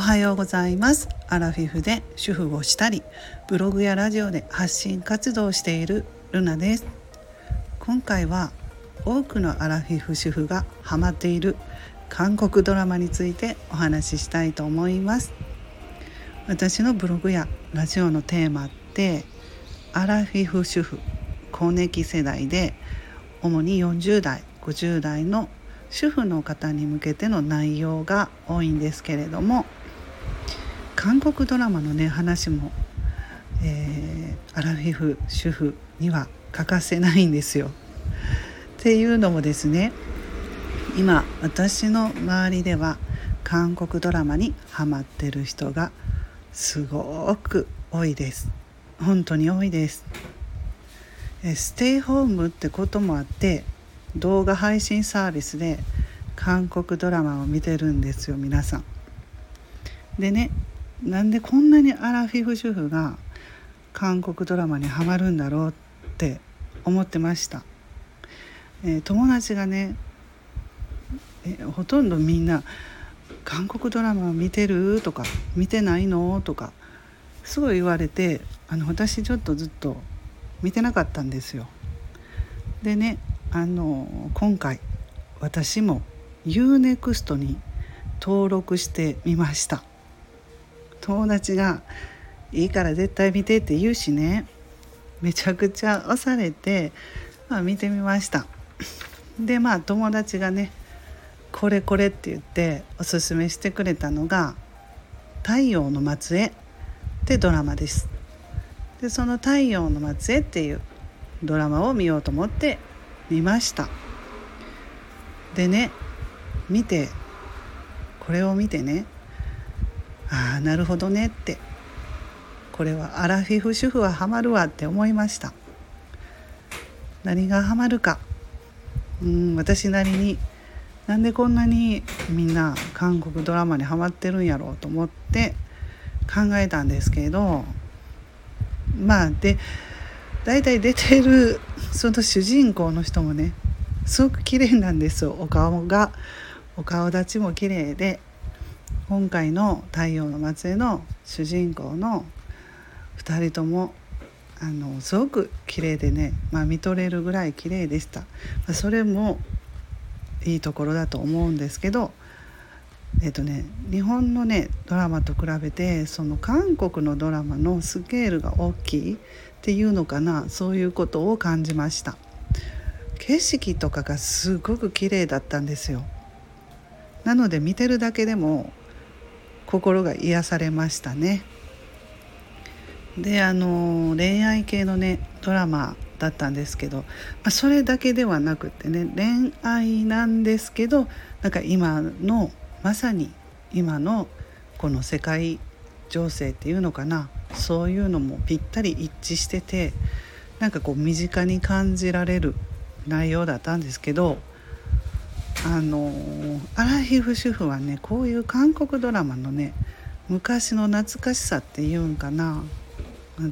はようございます。アラフィフで主婦をしたりブログやラジオで発信活動をしているルナです。今回は多くのアラフィフ主婦がハマっている韓国ドラマについてお話ししたいと思います。私のブログやラジオのテーマってアラフィフ主婦更年期世代で主に40代50代の主婦の方に向けての内容が多いんですけれども韓国ドラマのね話も、えー、アラフィフ主婦には欠かせないんですよ。っていうのもですね今私の周りでは韓国ドラマにハマってる人がすごく多いです本当に多いですステイホームってこともあって動画配信サービスで韓国ドラマを見てるんですよ皆さん。でねなんでこんなにアラフィフ主婦が韓国ドラマにハマるんだろうって思ってました。えー、友達がねえほとんどみんな「韓国ドラマ見てる?」とか「見てないの?」とかすごい言われてあの私ちょっとずっと見てなかったんですよ。でねあの今回私も UNEXT に登録してみました友達が「いいから絶対見て」って言うしね。めちゃくちゃ押されて、まあ、見てみました。でまあ友達がね「これこれ」って言っておすすめしてくれたのが「太陽の末裔」ってドラマです。でその「太陽の末裔」っていうドラマを見ようと思って見ました。でね見てこれを見てねああなるほどねって。これはアラフィフ主婦はハマるわって思いました。何がハマるか。うん私なりになんでこんなにみんな韓国ドラマにハマってるんやろうと思って考えたんですけどまあで大体出てるその主人公の人もねすごく綺麗なんですよ。お顔がお顔立ちも綺麗で今回の「太陽の末裔」の主人公の2人ともあのすごく綺麗でね、まあ、見とれるぐらい綺麗でした、まあ、それもいいところだと思うんですけどえっとね日本のねドラマと比べてその韓国のドラマのスケールが大きいっていうのかなそういうことを感じました。景色とかがすごく綺麗だったんですよ。なので見てるだけでも心が癒されましたね。であの恋愛系のねドラマだったんですけど、まあ、それだけではなくってね恋愛なんですけどなんか今のまさに今のこの世界情勢っていうのかなそういうのもぴったり一致しててなんかこう身近に感じられる内容だったんですけどあのアラヒフ主婦はねこういう韓国ドラマのね昔の懐かしさっていうんかな。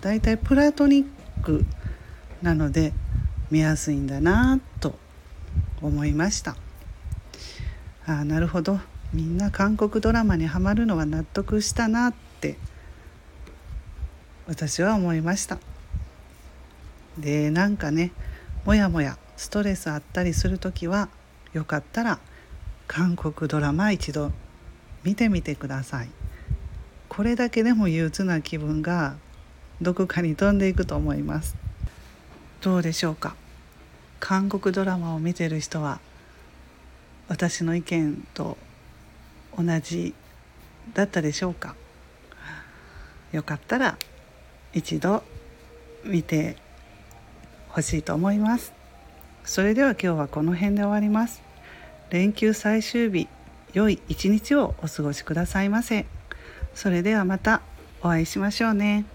だいたいプラトニックなので見やすいんだなと思いました。あなるほど。みんな韓国ドラマにはまるのは納得したなって私は思いました。でなんかねもやもやストレスあったりする時はよかったら韓国ドラマ一度見てみてください。これだけでも憂鬱な気分がどこかに飛んでいくと思います。どうでしょうか？韓国ドラマを見てる人は私の意見と同じだったでしょうか？よかったら一度見てほしいと思います。それでは今日はこの辺で終わります連休最終日良い一日をお過ごしくださいませそれではまたお会いしましょうね。